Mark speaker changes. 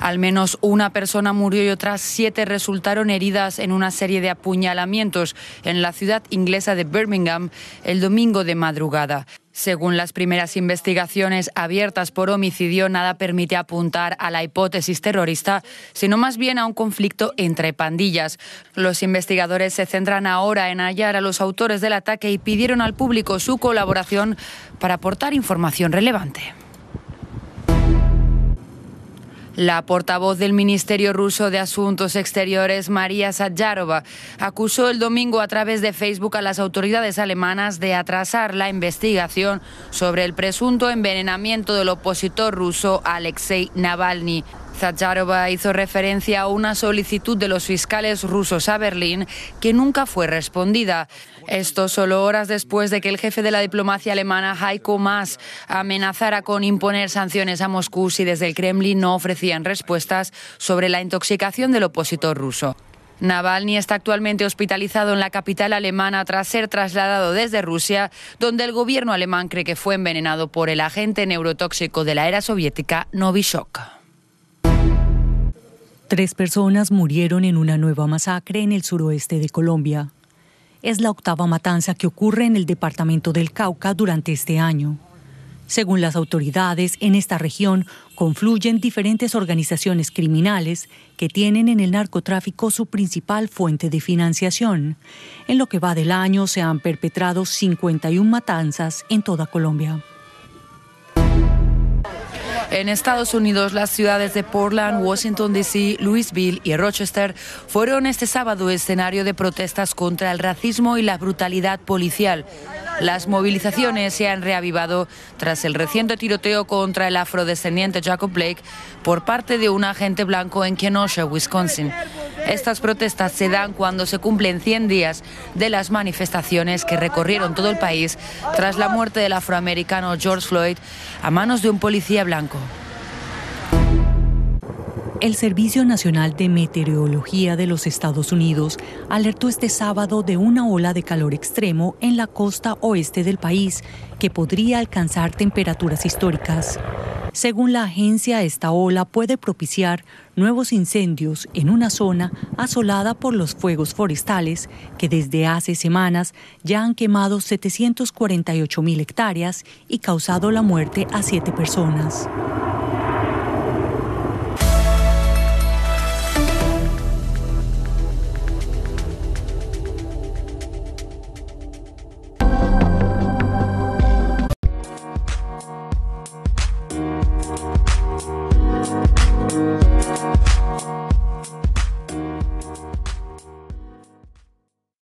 Speaker 1: Al menos una persona murió y otras siete resultaron heridas en una serie de apuñalamientos en la ciudad inglesa de Birmingham el domingo de madrugada. Según las primeras investigaciones abiertas por homicidio, nada permite apuntar a la hipótesis terrorista, sino más bien a un conflicto entre pandillas. Los investigadores se centran ahora en hallar a los autores del ataque y pidieron al público su colaboración para aportar información relevante. La portavoz del Ministerio ruso de Asuntos Exteriores, María Sajárova, acusó el domingo a través de Facebook a las autoridades alemanas de atrasar la investigación sobre el presunto envenenamiento del opositor ruso Alexei Navalny. Zacharova hizo referencia a una solicitud de los fiscales rusos a Berlín que nunca fue respondida. Esto solo horas después de que el jefe de la diplomacia alemana, Heiko Maas, amenazara con imponer sanciones a Moscú si desde el Kremlin no ofrecían respuestas sobre la intoxicación del opositor ruso. Navalny está actualmente hospitalizado en la capital alemana tras ser trasladado desde Rusia, donde el gobierno alemán cree que fue envenenado por el agente neurotóxico de la era soviética Novichok.
Speaker 2: Tres personas murieron en una nueva masacre en el suroeste de Colombia. Es la octava matanza que ocurre en el departamento del Cauca durante este año. Según las autoridades, en esta región confluyen diferentes organizaciones criminales que tienen en el narcotráfico su principal fuente de financiación. En lo que va del año se han perpetrado 51 matanzas en toda Colombia.
Speaker 1: En Estados Unidos, las ciudades de Portland, Washington, D.C., Louisville y Rochester fueron este sábado escenario de protestas contra el racismo y la brutalidad policial. Las movilizaciones se han reavivado tras el reciente tiroteo contra el afrodescendiente Jacob Blake por parte de un agente blanco en Kenosha, Wisconsin. Estas protestas se dan cuando se cumplen 100 días de las manifestaciones que recorrieron todo el país tras la muerte del afroamericano George Floyd a manos de un policía blanco.
Speaker 2: El Servicio Nacional de Meteorología de los Estados Unidos alertó este sábado de una ola de calor extremo en la costa oeste del país que podría alcanzar temperaturas históricas. Según la agencia, esta ola puede propiciar nuevos incendios en una zona asolada por los fuegos forestales que desde hace semanas ya han quemado 748 mil hectáreas y causado la muerte a siete personas.